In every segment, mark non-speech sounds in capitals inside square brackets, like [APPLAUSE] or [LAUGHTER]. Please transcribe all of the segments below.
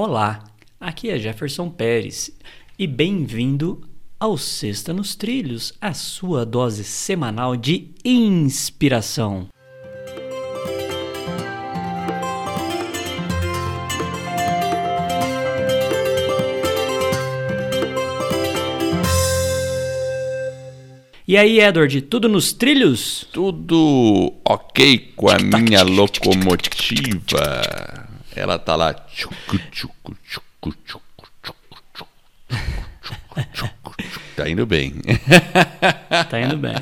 Olá, aqui é Jefferson Pérez e bem-vindo ao Sexta nos Trilhos, a sua dose semanal de inspiração. E aí, Edward, tudo nos trilhos? Tudo ok com a minha locomotiva. Ela tá lá. Tá indo bem. Tá indo bem.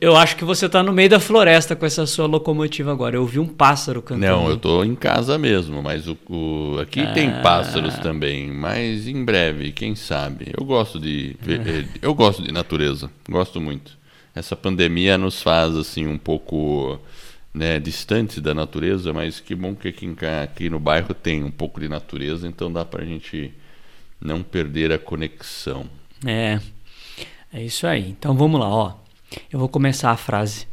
Eu acho que você tá no meio da floresta com essa sua locomotiva agora. Eu ouvi um pássaro cantando. Não, eu tô em casa mesmo, mas o, o aqui ah. tem pássaros também, mas em breve, quem sabe. Eu gosto de é. eu gosto de natureza, gosto muito. Essa pandemia nos faz assim um pouco né, distantes da natureza, mas que bom que aqui, aqui no bairro tem um pouco de natureza, então dá pra gente não perder a conexão. É. É isso aí. Então vamos lá, ó. Eu vou começar a frase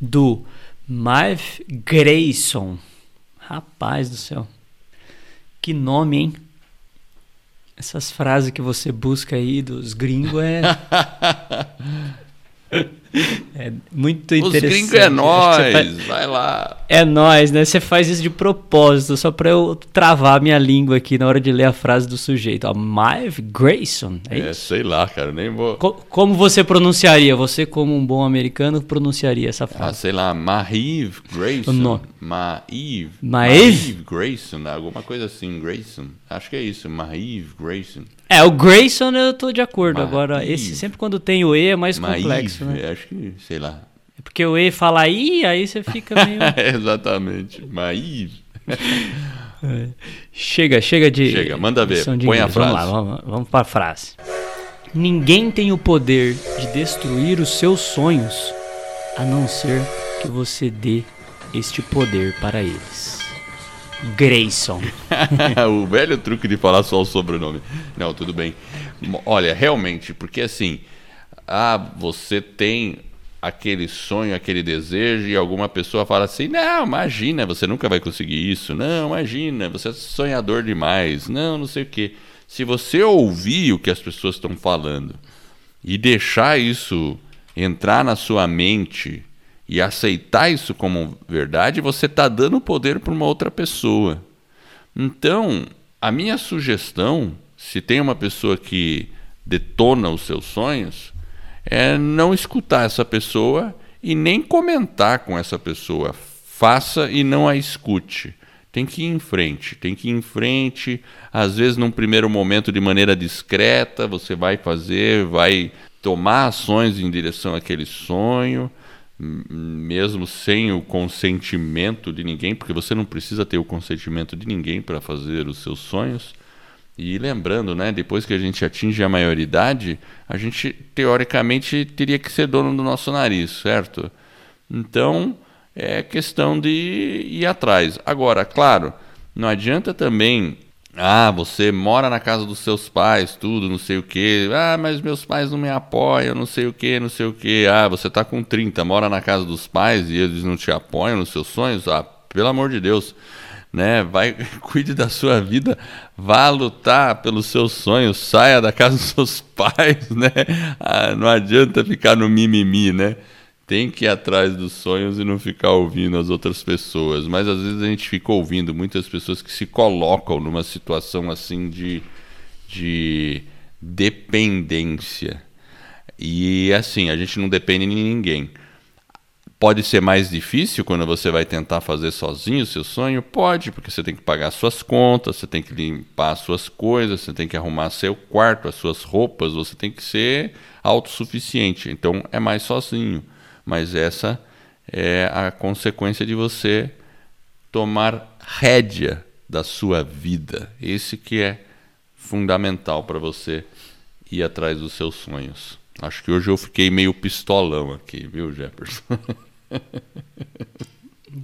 do Marv Grayson. Rapaz do céu. Que nome, hein? Essas frases que você busca aí dos gringos é. [LAUGHS] É muito interessante. Os gringos é nós, faz... vai lá. É nós, né? Você faz isso de propósito, só para eu travar minha língua aqui na hora de ler a frase do sujeito. Ó, Maeve Grayson, é, é sei lá, cara, nem vou... Co como você pronunciaria? Você, como um bom americano, pronunciaria essa frase? Ah, sei lá, Maeve Grayson. O nome. Maeve. Maeve? Grayson, alguma coisa assim, Grayson. Acho que é isso, Maeve Grayson. É, o Grayson eu tô de acordo. Maeve. Agora, esse sempre quando tem o E é mais Maeve, complexo, né? Acho que, sei lá. Porque o E fala aí, aí você fica [LAUGHS] meio. Exatamente. Maeve. É. Chega, chega de. Chega, manda ver. Põe a frase. Vamos lá, vamos, vamos para a frase. Ninguém tem o poder de destruir os seus sonhos, a não ser que você dê este poder para eles. Grayson. [LAUGHS] o velho truque de falar só o sobrenome. Não, tudo bem. Olha, realmente, porque assim, ah, você tem aquele sonho, aquele desejo, e alguma pessoa fala assim: não, imagina, você nunca vai conseguir isso. Não, imagina, você é sonhador demais. Não, não sei o quê. Se você ouvir o que as pessoas estão falando e deixar isso entrar na sua mente e aceitar isso como verdade, você está dando poder para uma outra pessoa. Então, a minha sugestão, se tem uma pessoa que detona os seus sonhos, é não escutar essa pessoa e nem comentar com essa pessoa. Faça e não a escute. Tem que ir em frente, tem que ir em frente. Às vezes, num primeiro momento, de maneira discreta, você vai fazer, vai tomar ações em direção àquele sonho mesmo sem o consentimento de ninguém, porque você não precisa ter o consentimento de ninguém para fazer os seus sonhos. E lembrando, né, depois que a gente atinge a maioridade, a gente teoricamente teria que ser dono do nosso nariz, certo? Então, é questão de ir atrás. Agora, claro, não adianta também ah, você mora na casa dos seus pais, tudo, não sei o quê. Ah, mas meus pais não me apoiam, não sei o quê, não sei o quê. Ah, você tá com 30, mora na casa dos pais e eles não te apoiam nos seus sonhos? Ah, pelo amor de Deus, né? Vai, [LAUGHS] cuide da sua vida, vá lutar pelos seus sonhos, saia da casa dos [LAUGHS] seus pais, né? Ah, não adianta ficar no mimimi, né? tem que ir atrás dos sonhos e não ficar ouvindo as outras pessoas. Mas às vezes a gente fica ouvindo muitas pessoas que se colocam numa situação assim de, de dependência. E assim, a gente não depende de ninguém. Pode ser mais difícil quando você vai tentar fazer sozinho o seu sonho? Pode, porque você tem que pagar suas contas, você tem que limpar as suas coisas, você tem que arrumar seu quarto, as suas roupas, você tem que ser autossuficiente. Então é mais sozinho mas essa é a consequência de você tomar rédea da sua vida. Esse que é fundamental para você ir atrás dos seus sonhos. Acho que hoje eu fiquei meio pistolão aqui, viu, Jefferson? [LAUGHS] [LAUGHS]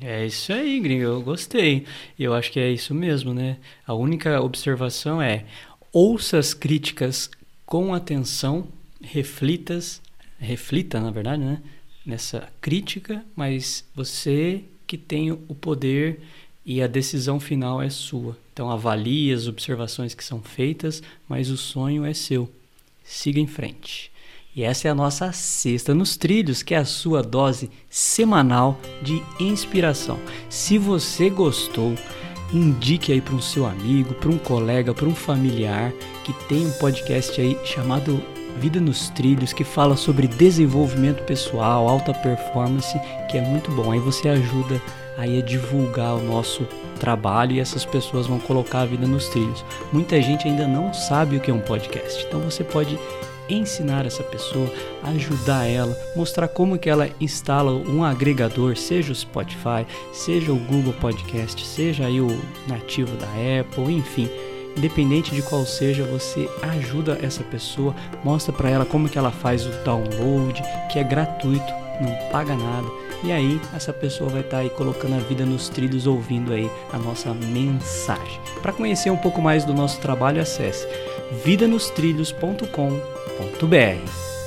É isso aí, gringo. Eu gostei. Eu acho que é isso mesmo, né? A única observação é ouça as críticas com atenção, reflitas, reflita, na verdade, né? nessa crítica, mas você que tem o poder e a decisão final é sua. Então avalie as observações que são feitas, mas o sonho é seu. Siga em frente. E essa é a nossa Sexta nos Trilhos, que é a sua dose semanal de inspiração. Se você gostou, indique aí para um seu amigo, para um colega, para um familiar que tem um podcast aí chamado Vida nos Trilhos, que fala sobre desenvolvimento pessoal, alta performance, que é muito bom. Aí você ajuda aí a divulgar o nosso trabalho e essas pessoas vão colocar a vida nos trilhos. Muita gente ainda não sabe o que é um podcast, então você pode ensinar essa pessoa, ajudar ela, mostrar como que ela instala um agregador, seja o Spotify, seja o Google Podcast, seja aí o nativo da Apple, enfim, independente de qual seja, você ajuda essa pessoa, mostra para ela como que ela faz o download, que é gratuito, não paga nada. E aí essa pessoa vai estar tá aí colocando a vida nos trilhos ouvindo aí a nossa mensagem. Para conhecer um pouco mais do nosso trabalho, acesse vidanostrilhos.com.br www.cultura.com.br.